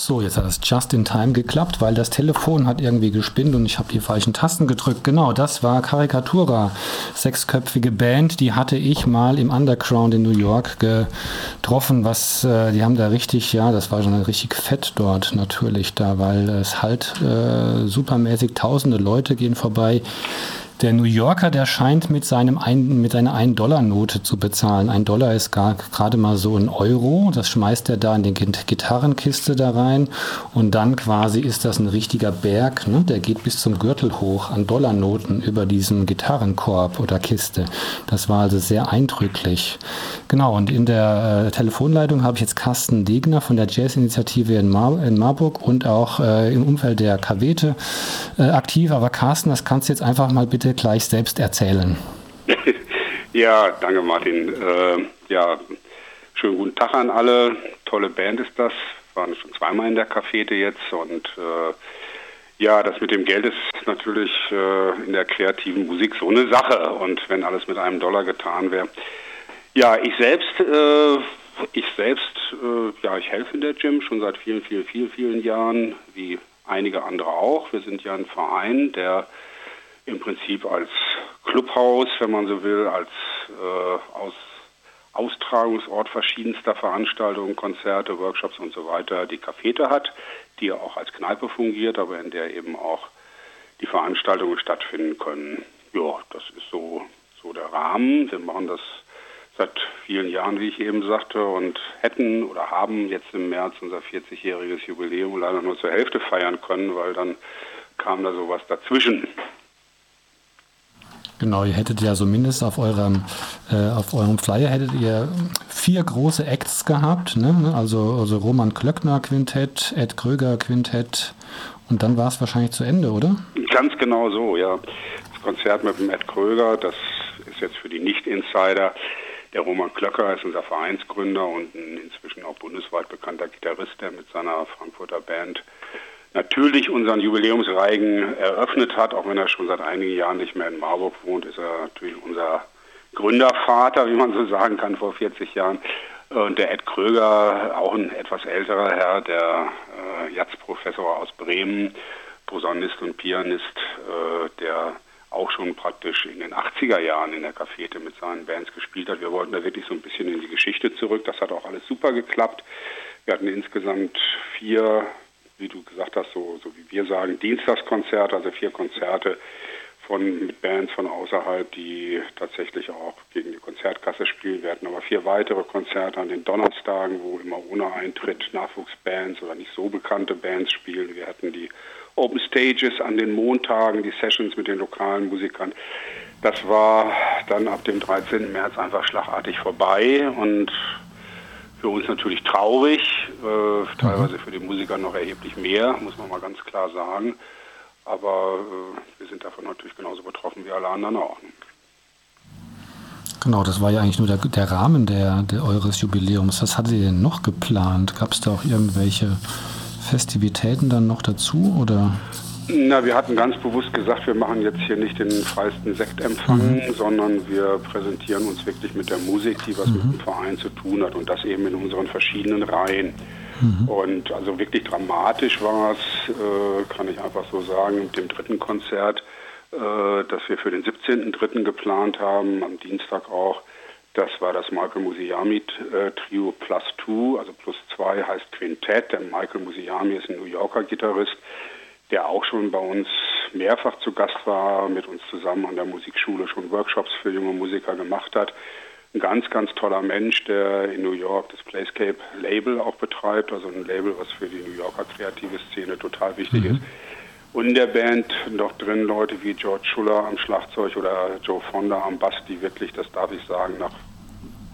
So, jetzt hat es just in time geklappt, weil das Telefon hat irgendwie gespinnt und ich habe die falschen Tasten gedrückt. Genau, das war Karikatura, sechsköpfige Band, die hatte ich mal im Underground in New York getroffen, was äh, die haben da richtig, ja, das war schon richtig fett dort natürlich da, weil es halt äh, supermäßig tausende Leute gehen vorbei. Der New Yorker, der scheint mit, seinem ein, mit seiner 1-Dollar-Note zu bezahlen. Ein Dollar ist gar, gerade mal so ein Euro. Das schmeißt er da in die Gitarrenkiste da rein. Und dann quasi ist das ein richtiger Berg. Ne? Der geht bis zum Gürtel hoch an Dollarnoten über diesem Gitarrenkorb oder Kiste. Das war also sehr eindrücklich. Genau, und in der äh, Telefonleitung habe ich jetzt Carsten Degner von der Jazz-Initiative in, Mar in, Marburg und auch äh, im Umfeld der Kavete äh, aktiv. Aber Carsten, das kannst du jetzt einfach mal bitte gleich selbst erzählen. ja, danke Martin. Äh, ja, schönen guten Tag an alle. Tolle Band ist das. Waren schon zweimal in der Cafete jetzt und äh, ja, das mit dem Geld ist natürlich äh, in der kreativen Musik so eine Sache. Und wenn alles mit einem Dollar getan wäre, ja, ich selbst, äh, ich selbst, äh, ja, ich helfe in der Gym schon seit vielen, vielen, vielen, vielen Jahren, wie einige andere auch. Wir sind ja ein Verein, der im Prinzip als Clubhaus, wenn man so will, als äh, Aus, Austragungsort verschiedenster Veranstaltungen, Konzerte, Workshops und so weiter die Cafete hat, die auch als Kneipe fungiert, aber in der eben auch die Veranstaltungen stattfinden können. Ja, das ist so, so der Rahmen. Wir machen das seit vielen Jahren, wie ich eben sagte, und hätten oder haben jetzt im März unser 40-jähriges Jubiläum leider nur zur Hälfte feiern können, weil dann kam da sowas dazwischen. Genau, ihr hättet ja zumindest auf eurem, äh, auf eurem Flyer hättet ihr vier große Acts gehabt, ne? also, also Roman Klöckner Quintett, Ed Kröger Quintett und dann war es wahrscheinlich zu Ende, oder? Ganz genau so, ja. Das Konzert mit dem Ed Kröger, das ist jetzt für die Nicht-Insider der Roman Klöcker ist unser Vereinsgründer und ein inzwischen auch bundesweit bekannter Gitarrist, der mit seiner Frankfurter Band natürlich unseren Jubiläumsreigen eröffnet hat. Auch wenn er schon seit einigen Jahren nicht mehr in Marburg wohnt, ist er natürlich unser Gründervater, wie man so sagen kann, vor 40 Jahren. Und der Ed Kröger, auch ein etwas älterer Herr, der äh, Jazz-Professor aus Bremen, Posaunist und Pianist, äh, der auch schon praktisch in den 80er Jahren in der Cafete mit seinen Bands gespielt hat. Wir wollten da wirklich so ein bisschen in die Geschichte zurück. Das hat auch alles super geklappt. Wir hatten insgesamt vier, wie du gesagt hast, so, so wie wir sagen, Dienstagskonzerte, also vier Konzerte von, mit Bands von außerhalb, die tatsächlich auch gegen die Konzertkasse spielen. Hatten aber vier weitere Konzerte an den Donnerstagen, wo immer ohne Eintritt Nachwuchsbands oder nicht so bekannte Bands spielen. Wir hatten die Open Stages an den Montagen, die Sessions mit den lokalen Musikern. Das war dann ab dem 13. März einfach schlagartig vorbei und für uns natürlich traurig, äh, teilweise mhm. für die Musiker noch erheblich mehr, muss man mal ganz klar sagen. Aber äh, wir sind davon natürlich genauso betroffen wie alle anderen auch. Genau, das war ja eigentlich nur der, der Rahmen der, der eures Jubiläums. Was hattet ihr denn noch geplant? Gab es da auch irgendwelche Festivitäten dann noch dazu oder? Na, wir hatten ganz bewusst gesagt, wir machen jetzt hier nicht den freisten Sektempfang, mhm. sondern wir präsentieren uns wirklich mit der Musik, die was mhm. mit dem Verein zu tun hat und das eben in unseren verschiedenen Reihen. Mhm. Und also wirklich dramatisch war es, äh, kann ich einfach so sagen, mit dem dritten Konzert, äh, das wir für den 17.3. geplant haben, am Dienstag auch. Das war das Michael Musiami äh, Trio Plus Two, also Plus Zwei heißt Quintett. Der Michael Musiami ist ein New Yorker Gitarrist, der auch schon bei uns mehrfach zu Gast war, mit uns zusammen an der Musikschule schon Workshops für junge Musiker gemacht hat. Ein ganz, ganz toller Mensch, der in New York das Playscape Label auch betreibt, also ein Label, was für die New Yorker kreative Szene total wichtig mhm. ist. Und in der Band noch drin Leute wie George Schuller am Schlagzeug oder Joe Fonda am Bass, die wirklich, das darf ich sagen, nach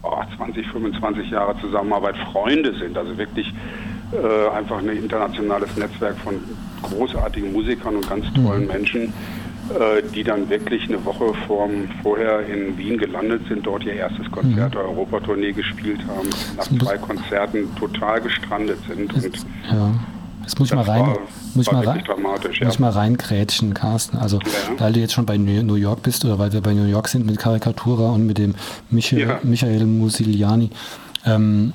oh, 20, 25 Jahre Zusammenarbeit Freunde sind. Also wirklich äh, einfach ein internationales Netzwerk von großartigen Musikern und ganz tollen mhm. Menschen, äh, die dann wirklich eine Woche vorm, vorher in Wien gelandet sind, dort ihr erstes Konzert mhm. der Europatournee gespielt haben, nach zwei Konzerten total gestrandet sind. Und ja. Jetzt muss ich mal rein, war, muss, war mal rein muss ja. ich mal reinkrätschen, Carsten. Also, ja. weil du jetzt schon bei New York bist oder weil wir bei New York sind mit Karikatura und mit dem Michael, ja. Michael Musiliani. Ähm,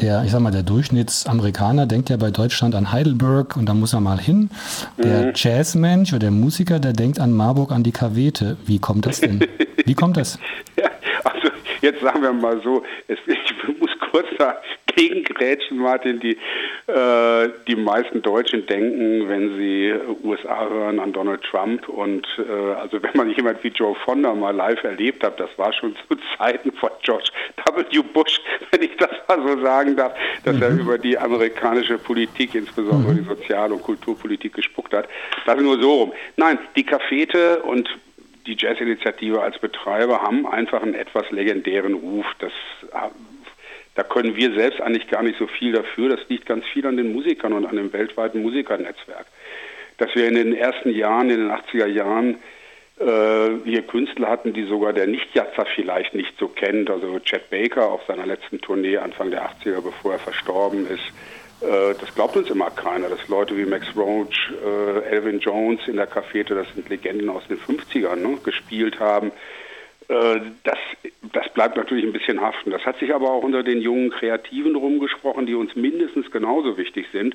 der, ich sag mal, der Durchschnittsamerikaner denkt ja bei Deutschland an Heidelberg und da muss er mal hin. Der mhm. Jazzmensch oder der Musiker, der denkt an Marburg, an die Kavete. Wie kommt das denn? Wie kommt das? Ja, also jetzt sagen wir mal so, es, ich muss kurz dagegen grätschen, Martin. Die, äh, die meisten Deutschen denken, wenn sie USA hören, an Donald Trump. Und äh, also wenn man jemand wie Joe Fonda mal live erlebt hat, das war schon zu Zeiten von George W. Bush, wenn ich das mal so sagen darf, dass mhm. er über die amerikanische Politik, insbesondere mhm. die Sozial- und Kulturpolitik gespuckt hat. Das nur so rum. Nein, die Cafete und die Jazzinitiative als Betreiber haben einfach einen etwas legendären Ruf. Das da können wir selbst eigentlich gar nicht so viel dafür. Das liegt ganz viel an den Musikern und an dem weltweiten Musikernetzwerk. Dass wir in den ersten Jahren, in den 80er Jahren, äh, hier Künstler hatten, die sogar der Nicht-Jatzer vielleicht nicht so kennt. Also Chet Baker auf seiner letzten Tournee Anfang der 80er, bevor er verstorben ist. Äh, das glaubt uns immer keiner, dass Leute wie Max Roach, äh, Elvin Jones in der Cafete, das sind Legenden aus den 50ern, ne, gespielt haben. Äh, das, das bleibt natürlich ein bisschen haften. Das hat sich aber auch unter den jungen Kreativen rumgesprochen, die uns mindestens genauso wichtig sind.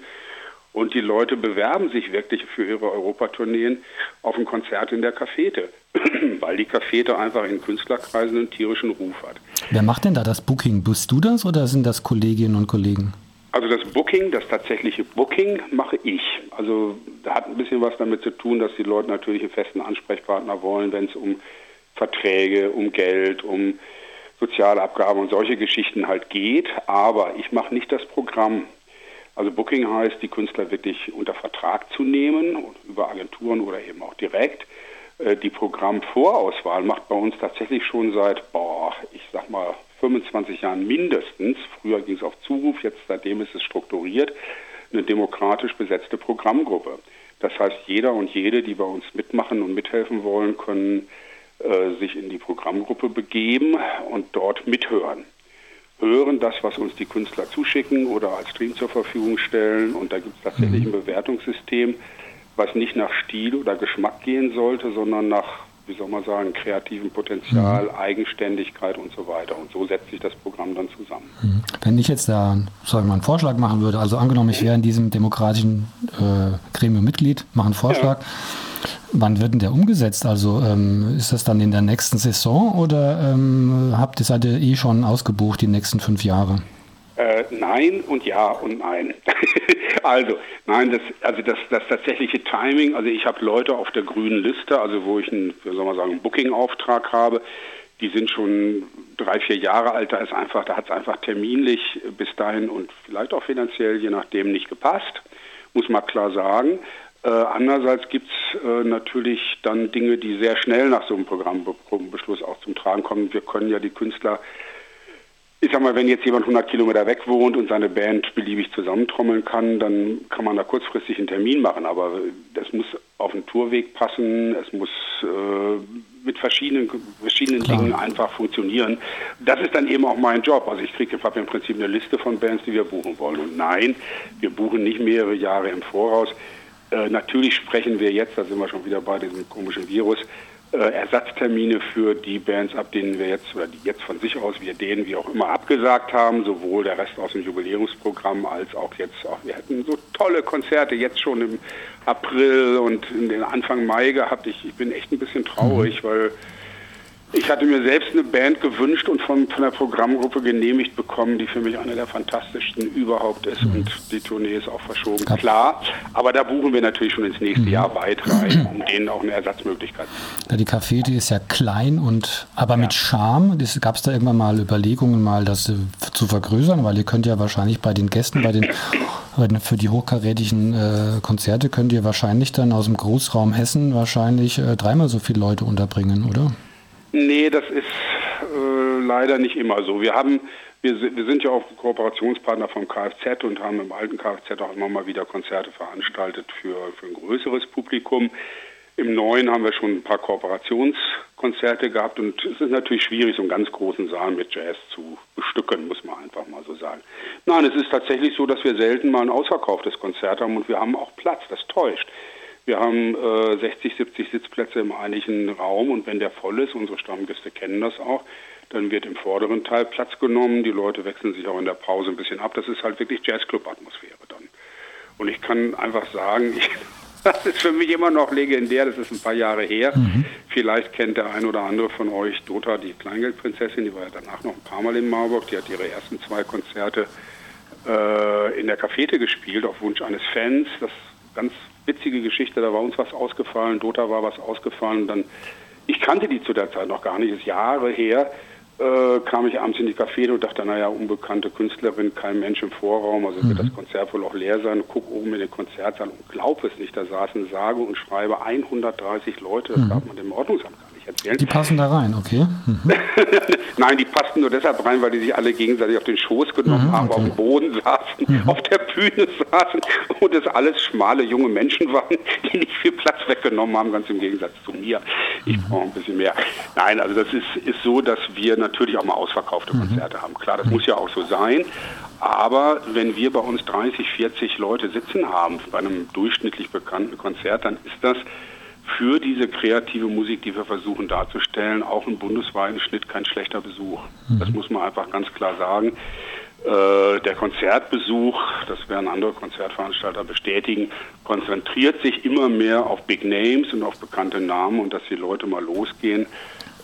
Und die Leute bewerben sich wirklich für ihre Europatourneen auf ein Konzert in der Cafete, weil die Cafete einfach in Künstlerkreisen einen tierischen Ruf hat. Wer macht denn da das Booking? Bist du das oder sind das Kolleginnen und Kollegen? Also das Booking, das tatsächliche Booking mache ich. Also da hat ein bisschen was damit zu tun, dass die Leute natürlich einen festen Ansprechpartner wollen, wenn es um Verträge, um Geld, um Sozialabgaben und solche Geschichten halt geht. Aber ich mache nicht das Programm. Also Booking heißt, die Künstler wirklich unter Vertrag zu nehmen, über Agenturen oder eben auch direkt. Äh, die Programmvorauswahl macht bei uns tatsächlich schon seit, boah, ich sag mal, 25 Jahren mindestens. Früher ging es auf Zuruf, jetzt seitdem ist es strukturiert, eine demokratisch besetzte Programmgruppe. Das heißt, jeder und jede, die bei uns mitmachen und mithelfen wollen, können sich in die Programmgruppe begeben und dort mithören. Hören das, was uns die Künstler zuschicken oder als Stream zur Verfügung stellen. Und da gibt es tatsächlich mhm. ein Bewertungssystem, was nicht nach Stil oder Geschmack gehen sollte, sondern nach, wie soll man sagen, kreativem Potenzial, mhm. Eigenständigkeit und so weiter. Und so setzt sich das Programm dann zusammen. Mhm. Wenn ich jetzt da sagen wir, einen Vorschlag machen würde, also angenommen, ich wäre in diesem demokratischen äh, Gremium Mitglied, mache einen Vorschlag. Ja Wann wird denn der umgesetzt? Also ähm, ist das dann in der nächsten Saison oder ähm, habt ihr, seid ihr eh schon ausgebucht die nächsten fünf Jahre? Äh, nein und ja und nein. also, nein, das, also das, das tatsächliche Timing, also ich habe Leute auf der grünen Liste, also wo ich einen, wie soll man sagen, einen Booking-Auftrag habe, die sind schon drei, vier Jahre alt, da ist einfach, da hat es einfach terminlich bis dahin und vielleicht auch finanziell, je nachdem, nicht gepasst, muss man klar sagen. Äh, andererseits gibt es äh, natürlich dann Dinge, die sehr schnell nach so einem Programmbeschluss auch zum Tragen kommen. Wir können ja die Künstler, ich sag mal, wenn jetzt jemand 100 Kilometer weg wohnt und seine Band beliebig zusammentrommeln kann, dann kann man da kurzfristig einen Termin machen. Aber das muss auf den Tourweg passen, es muss äh, mit verschiedenen, verschiedenen Dingen einfach funktionieren. Das ist dann eben auch mein Job. Also ich kriege im Prinzip eine Liste von Bands, die wir buchen wollen. Und nein, wir buchen nicht mehrere Jahre im Voraus äh, natürlich sprechen wir jetzt, da sind wir schon wieder bei diesem komischen Virus, äh, Ersatztermine für die Bands ab, denen wir jetzt, oder die jetzt von sich aus, wir denen wie auch immer abgesagt haben, sowohl der Rest aus dem Jubiläumsprogramm als auch jetzt auch, wir hätten so tolle Konzerte jetzt schon im April und in den Anfang Mai gehabt. Ich, ich bin echt ein bisschen traurig, mhm. weil ich hatte mir selbst eine Band gewünscht und von, von der Programmgruppe genehmigt bekommen, die für mich eine der fantastischsten überhaupt ist. Mhm. Und die Tournee ist auch verschoben. Klar. Klar, aber da buchen wir natürlich schon ins nächste mhm. Jahr weit rein, um denen auch eine Ersatzmöglichkeit zu geben. Die Café, die ist ja klein und aber ja. mit Charme. Gab es da irgendwann mal Überlegungen, mal das äh, zu vergrößern? Weil ihr könnt ja wahrscheinlich bei den Gästen, bei den für die hochkarätigen äh, Konzerte könnt ihr wahrscheinlich dann aus dem Großraum Hessen wahrscheinlich äh, dreimal so viele Leute unterbringen, oder? Nee, das ist äh, leider nicht immer so. Wir haben, wir, wir, sind ja auch Kooperationspartner vom Kfz und haben im alten Kfz auch immer mal wieder Konzerte veranstaltet für, für ein größeres Publikum. Im neuen haben wir schon ein paar Kooperationskonzerte gehabt und es ist natürlich schwierig, so einen ganz großen Saal mit Jazz zu bestücken, muss man einfach mal so sagen. Nein, es ist tatsächlich so, dass wir selten mal ein ausverkauftes Konzert haben und wir haben auch Platz, das täuscht. Wir haben äh, 60, 70 Sitzplätze im eigentlichen Raum und wenn der voll ist, unsere Stammgäste kennen das auch, Dann wird im vorderen Teil Platz genommen. Die Leute wechseln sich auch in der Pause ein bisschen ab. Das ist halt wirklich Jazzclub-Atmosphäre dann. Und ich kann einfach sagen, ich, das ist für mich immer noch legendär. Das ist ein paar Jahre her. Mhm. Vielleicht kennt der ein oder andere von euch Dota, die Kleingeldprinzessin. Die war ja danach noch ein paar Mal in Marburg. Die hat ihre ersten zwei Konzerte äh, in der Cafete gespielt auf Wunsch eines Fans. Das ganz witzige Geschichte. Da war uns was ausgefallen. Dota war was ausgefallen. Dann ich kannte die zu der Zeit noch gar nicht. Ist Jahre her äh, kam ich abends in die Café und dachte, naja, unbekannte Künstlerin, kein Mensch im Vorraum, also mhm. wird das Konzert wohl auch leer sein. Guck oben in den Konzertsaal und glaub es nicht, da saßen sage und schreibe 130 Leute, das mhm. darf man dem Ordnungsamt gar nicht erzählen. Die passen da rein, okay. Mhm. Nein, die passten nur deshalb rein, weil die sich alle gegenseitig auf den Schoß genommen mhm, haben, okay. auf dem Boden saßen, mhm. auf der Bühne saßen und es alles schmale junge Menschen waren, die nicht viel Platz weggenommen haben, ganz im Gegensatz zu mir. Ich mhm. brauche ein bisschen mehr. Nein, also das ist, ist so, dass wir natürlich auch mal ausverkaufte mhm. Konzerte haben. Klar, das muss ja auch so sein. Aber wenn wir bei uns 30, 40 Leute sitzen haben bei einem durchschnittlich bekannten Konzert, dann ist das für diese kreative Musik, die wir versuchen darzustellen, auch im bundesweiten Schnitt kein schlechter Besuch. Mhm. Das muss man einfach ganz klar sagen. Äh, der Konzertbesuch, das werden andere Konzertveranstalter bestätigen, konzentriert sich immer mehr auf Big Names und auf bekannte Namen und dass die Leute mal losgehen,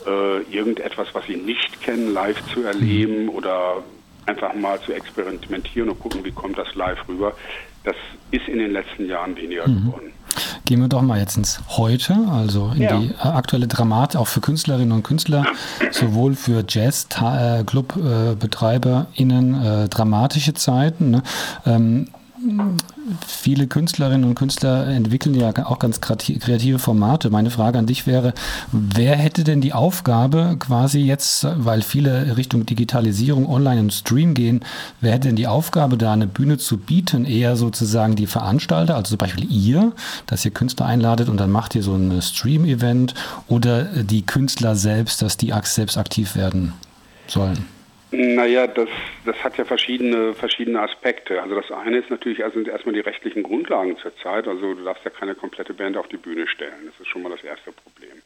äh, irgendetwas, was sie nicht kennen, live zu erleben mhm. oder einfach mal zu experimentieren und gucken, wie kommt das live rüber. Das ist in den letzten Jahren weniger mhm. geworden. Gehen wir doch mal jetzt ins Heute, also in ja. die äh, aktuelle Dramatik, auch für Künstlerinnen und Künstler, sowohl für Jazz-Club-BetreiberInnen äh, dramatische Zeiten. Ne? Ähm, viele Künstlerinnen und Künstler entwickeln ja auch ganz kreative Formate. Meine Frage an dich wäre, wer hätte denn die Aufgabe quasi jetzt, weil viele Richtung Digitalisierung, Online und Stream gehen, wer hätte denn die Aufgabe, da eine Bühne zu bieten? Eher sozusagen die Veranstalter, also zum Beispiel ihr, dass ihr Künstler einladet und dann macht ihr so ein Stream-Event oder die Künstler selbst, dass die selbst aktiv werden sollen? Naja, das, das hat ja verschiedene, verschiedene Aspekte. Also das eine ist natürlich also erstmal die rechtlichen Grundlagen zurzeit. Also du darfst ja keine komplette Band auf die Bühne stellen. Das ist schon mal das erste Problem.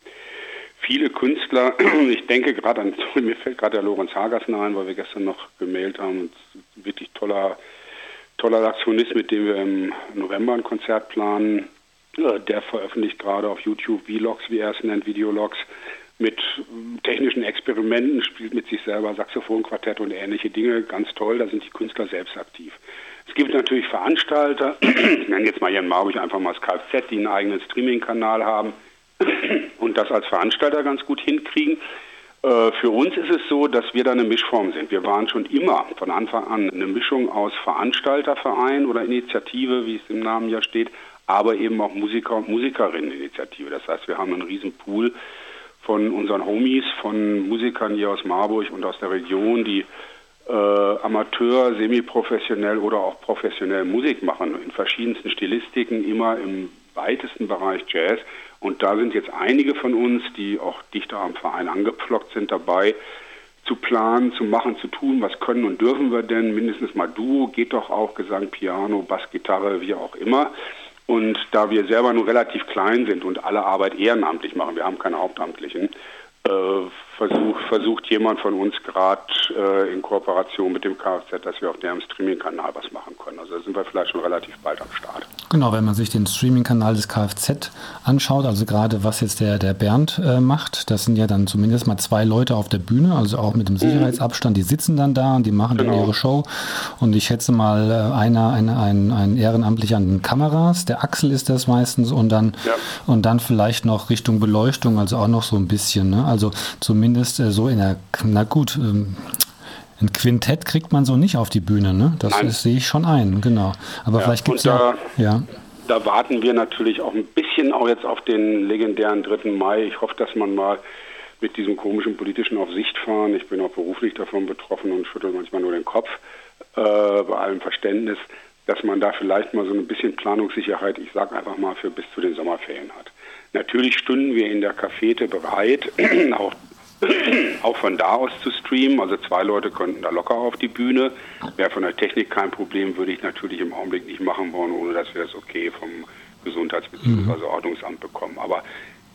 Viele Künstler, ich denke gerade an, mir fällt gerade der Lorenz Hagersen ein, weil wir gestern noch gemailt haben, wirklich toller, toller Aktionist, mit dem wir im November ein Konzert planen. Äh, der veröffentlicht gerade auf YouTube Vlogs, wie er es nennt, Videologs mit technischen Experimenten, spielt mit sich selber Saxophonquartett und ähnliche Dinge. Ganz toll, da sind die Künstler selbst aktiv. Es gibt natürlich Veranstalter, ich nenne jetzt mal hier in Marburg einfach mal das Kfz, die einen eigenen Streaming-Kanal haben und das als Veranstalter ganz gut hinkriegen. Äh, für uns ist es so, dass wir da eine Mischform sind. Wir waren schon immer von Anfang an eine Mischung aus Veranstalterverein oder Initiative, wie es im Namen ja steht, aber eben auch Musiker- und Musikerinnen-Initiative. Das heißt, wir haben einen riesen Pool von unseren Homies, von Musikern hier aus Marburg und aus der Region, die äh, Amateur, semi-professionell oder auch professionell Musik machen, in verschiedensten Stilistiken, immer im weitesten Bereich Jazz. Und da sind jetzt einige von uns, die auch dichter am Verein angepflockt sind, dabei, zu planen, zu machen, zu tun, was können und dürfen wir denn, mindestens mal Duo, geht doch auch, Gesang, Piano, Bass, Gitarre, wie auch immer. Und da wir selber nur relativ klein sind und alle Arbeit ehrenamtlich machen, wir haben keine Hauptamtlichen, äh, versuch, versucht jemand von uns gerade äh, in Kooperation mit dem Kfz, dass wir auf deren Streaming-Kanal was machen können. Also da sind wir vielleicht schon relativ bald am Start. Genau, wenn man sich den Streaming-Kanal des Kfz anschaut, also gerade was jetzt der, der Bernd äh, macht, das sind ja dann zumindest mal zwei Leute auf der Bühne, also auch mit dem mhm. Sicherheitsabstand, die sitzen dann da und die machen genau. dann ihre Show. Und ich schätze mal, äh, einer, eine, ein, ein Ehrenamtlicher an den Kameras, der Axel ist das meistens und dann, ja. und dann vielleicht noch Richtung Beleuchtung, also auch noch so ein bisschen. Ne? Also zumindest äh, so in der, na gut, ähm, ein Quintett kriegt man so nicht auf die Bühne, ne? Das, das sehe ich schon ein, genau. Aber ja, vielleicht gibt es ja, ja. Da warten wir natürlich auch ein bisschen auch jetzt auf den legendären 3. Mai. Ich hoffe, dass man mal mit diesem komischen politischen Aufsichtfahren, ich bin auch beruflich davon betroffen und schüttel manchmal nur den Kopf, äh, bei allem Verständnis, dass man da vielleicht mal so ein bisschen Planungssicherheit, ich sage einfach mal, für bis zu den Sommerferien hat. Natürlich stünden wir in der Cafete bereit, auch, auch von da aus zu streamen. Also zwei Leute könnten da locker auf die Bühne. Wäre von der Technik kein Problem, würde ich natürlich im Augenblick nicht machen wollen, ohne dass wir das okay vom Gesundheits- bzw. Mhm. Ordnungsamt bekommen. Aber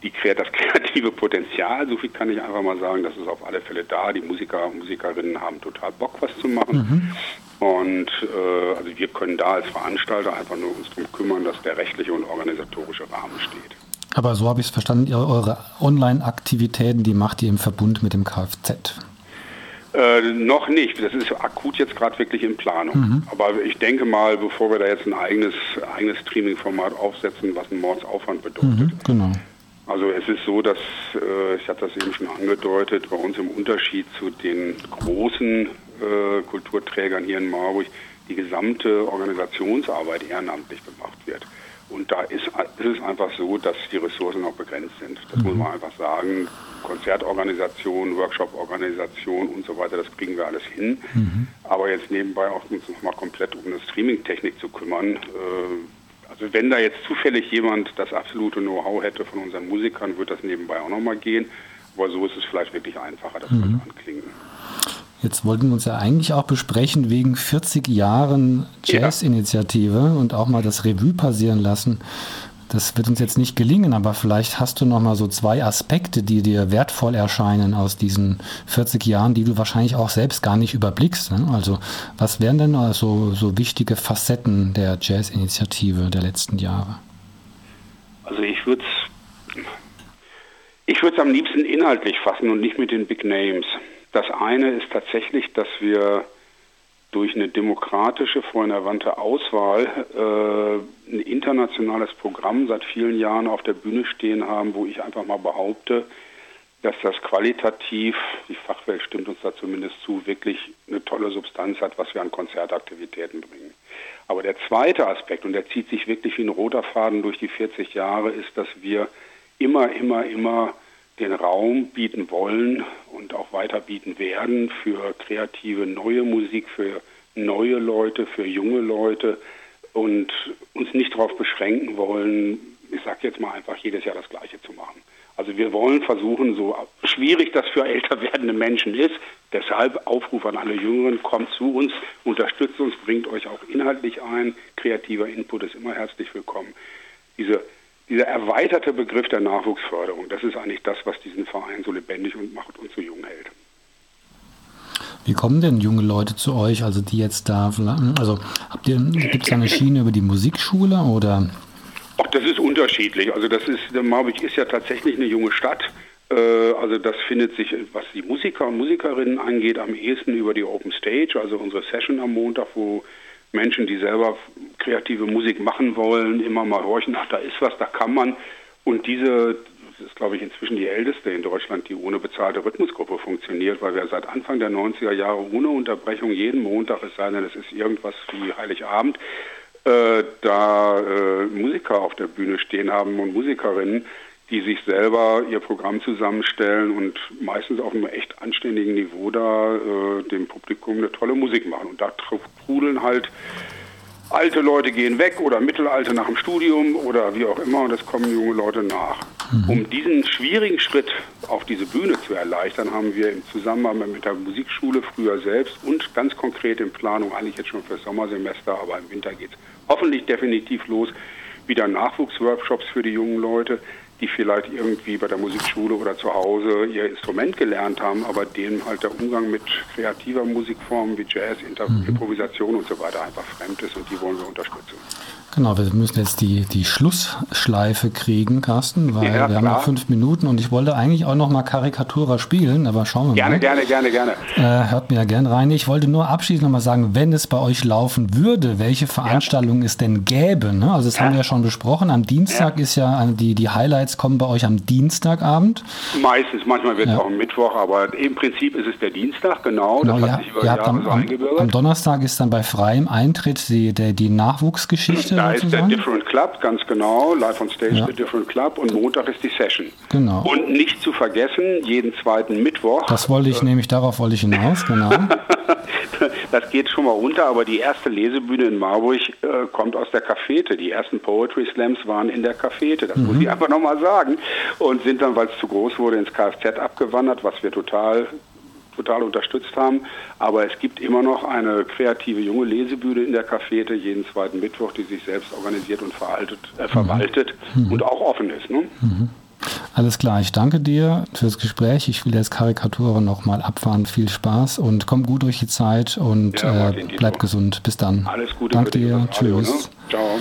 die, das kreative Potenzial, so viel kann ich einfach mal sagen, das ist auf alle Fälle da. Die Musiker und Musikerinnen haben total Bock, was zu machen. Mhm. Und äh, also wir können da als Veranstalter einfach nur uns darum kümmern, dass der rechtliche und organisatorische Rahmen steht. Aber so habe ich es verstanden, eure Online-Aktivitäten, die macht ihr im Verbund mit dem Kfz. Äh, noch nicht. Das ist akut jetzt gerade wirklich in Planung. Mhm. Aber ich denke mal, bevor wir da jetzt ein eigenes, eigenes Streaming-Format aufsetzen, was einen Mordsaufwand bedeutet. Mhm, genau. Also es ist so, dass, äh, ich habe das eben schon angedeutet, bei uns im Unterschied zu den großen äh, Kulturträgern hier in Marburg die gesamte Organisationsarbeit ehrenamtlich gemacht wird. Und da ist, ist es einfach so, dass die Ressourcen noch begrenzt sind. Das mhm. muss man einfach sagen. Konzertorganisation, Workshop-Organisation und so weiter, das kriegen wir alles hin. Mhm. Aber jetzt nebenbei auch uns nochmal komplett um eine Streaming-Technik zu kümmern. Äh, also wenn da jetzt zufällig jemand das absolute Know-how hätte von unseren Musikern, wird das nebenbei auch nochmal gehen. Aber so ist es vielleicht wirklich einfacher, das mhm. anklingen. Jetzt wollten wir uns ja eigentlich auch besprechen wegen 40 Jahren Jazz-Initiative ja. und auch mal das Revue passieren lassen. Das wird uns jetzt nicht gelingen, aber vielleicht hast du noch mal so zwei Aspekte, die dir wertvoll erscheinen aus diesen 40 Jahren, die du wahrscheinlich auch selbst gar nicht überblickst. Ne? Also was wären denn also so wichtige Facetten der Jazz-Initiative der letzten Jahre? Also ich würde ich würde es am liebsten inhaltlich fassen und nicht mit den Big Names. Das eine ist tatsächlich, dass wir durch eine demokratische, vorhin erwandte Auswahl äh, ein internationales Programm seit vielen Jahren auf der Bühne stehen haben, wo ich einfach mal behaupte, dass das qualitativ, die Fachwelt stimmt uns da zumindest zu, wirklich eine tolle Substanz hat, was wir an Konzertaktivitäten bringen. Aber der zweite Aspekt, und der zieht sich wirklich wie ein roter Faden durch die 40 Jahre, ist, dass wir immer, immer, immer den Raum bieten wollen und auch weiter bieten werden für kreative neue Musik, für neue Leute, für junge Leute und uns nicht darauf beschränken wollen, ich sage jetzt mal einfach jedes Jahr das Gleiche zu machen. Also wir wollen versuchen, so schwierig das für älter werdende Menschen ist, deshalb Aufruf an alle Jüngeren, kommt zu uns, unterstützt uns, bringt euch auch inhaltlich ein, kreativer Input ist immer herzlich willkommen. Diese dieser erweiterte Begriff der Nachwuchsförderung, das ist eigentlich das, was diesen Verein so lebendig und macht und so jung hält. Wie kommen denn junge Leute zu euch, also die jetzt da, also gibt es eine Schiene über die Musikschule oder? Ach, das ist unterschiedlich. Also das ist, Marburg ist ja tatsächlich eine junge Stadt. Äh, also das findet sich, was die Musiker und Musikerinnen angeht, am ehesten über die Open Stage, also unsere Session am Montag, wo Menschen, die selber kreative Musik machen wollen, immer mal horchen, ach, da ist was, da kann man. Und diese, das ist, glaube ich, inzwischen die älteste in Deutschland, die ohne bezahlte Rhythmusgruppe funktioniert, weil wir seit Anfang der 90er Jahre ohne Unterbrechung jeden Montag, es sei denn, es ist irgendwas wie Heiligabend, äh, da äh, Musiker auf der Bühne stehen haben und Musikerinnen, die sich selber ihr Programm zusammenstellen und meistens auf einem echt anständigen Niveau da äh, dem Publikum eine tolle Musik machen. Und da trudeln halt alte Leute gehen weg oder Mittelalte nach dem Studium oder wie auch immer und es kommen junge Leute nach. Mhm. Um diesen schwierigen Schritt auf diese Bühne zu erleichtern, haben wir im Zusammenhang mit der Musikschule früher selbst und ganz konkret in Planung, eigentlich jetzt schon für Sommersemester, aber im Winter geht es hoffentlich definitiv los, wieder Nachwuchsworkshops für die jungen Leute, die vielleicht irgendwie bei der Musikschule oder zu Hause ihr Instrument gelernt haben, aber denen halt der Umgang mit kreativer Musikformen wie Jazz, Inter mhm. Improvisation und so weiter einfach fremd ist und die wollen wir unterstützen. Genau, wir müssen jetzt die, die Schlussschleife kriegen, Carsten, weil ja, wir haben noch fünf Minuten und ich wollte eigentlich auch noch mal Karikatura spielen, aber schauen wir gerne, mal. Gerne, gerne, gerne, gerne. Äh, hört mir ja gerne rein. Ich wollte nur abschließend noch mal sagen, wenn es bei euch laufen würde, welche Veranstaltungen ja. es denn gäbe. Ne? Also das ja. haben wir ja schon besprochen. Am Dienstag ist ja, die, die Highlights kommen bei euch am Dienstagabend. Meistens, manchmal wird es auch am Mittwoch, aber im Prinzip ist es der Dienstag, genau. genau das hat sich über Jahre am, so eingebürgert. Am Donnerstag ist dann bei freiem Eintritt die, der, die Nachwuchsgeschichte. Da ist der Different Club, ganz genau. Live on Stage, ja. der Different Club. Und Montag ist die Session. Genau. Und nicht zu vergessen, jeden zweiten Mittwoch. Das wollte ich äh, nämlich, darauf wollte ich hinaus, genau. das geht schon mal runter, aber die erste Lesebühne in Marburg äh, kommt aus der Cafete. Die ersten Poetry Slams waren in der Cafete, das mhm. muss ich einfach nochmal sagen. Und sind dann, weil es zu groß wurde, ins Kfz abgewandert, was wir total total unterstützt haben. Aber es gibt immer noch eine kreative junge Lesebühne in der Cafete jeden zweiten Mittwoch, die sich selbst organisiert und veraltet, äh, verwaltet mhm. und auch offen ist. Ne? Mhm. Alles klar, ich danke dir fürs Gespräch. Ich will jetzt Karikaturen nochmal abfahren. Viel Spaß und komm gut durch die Zeit und ja, äh, bleib gesund. Bis dann. Alles Gute. Danke dir. Radio, Tschüss. Ne? Ciao.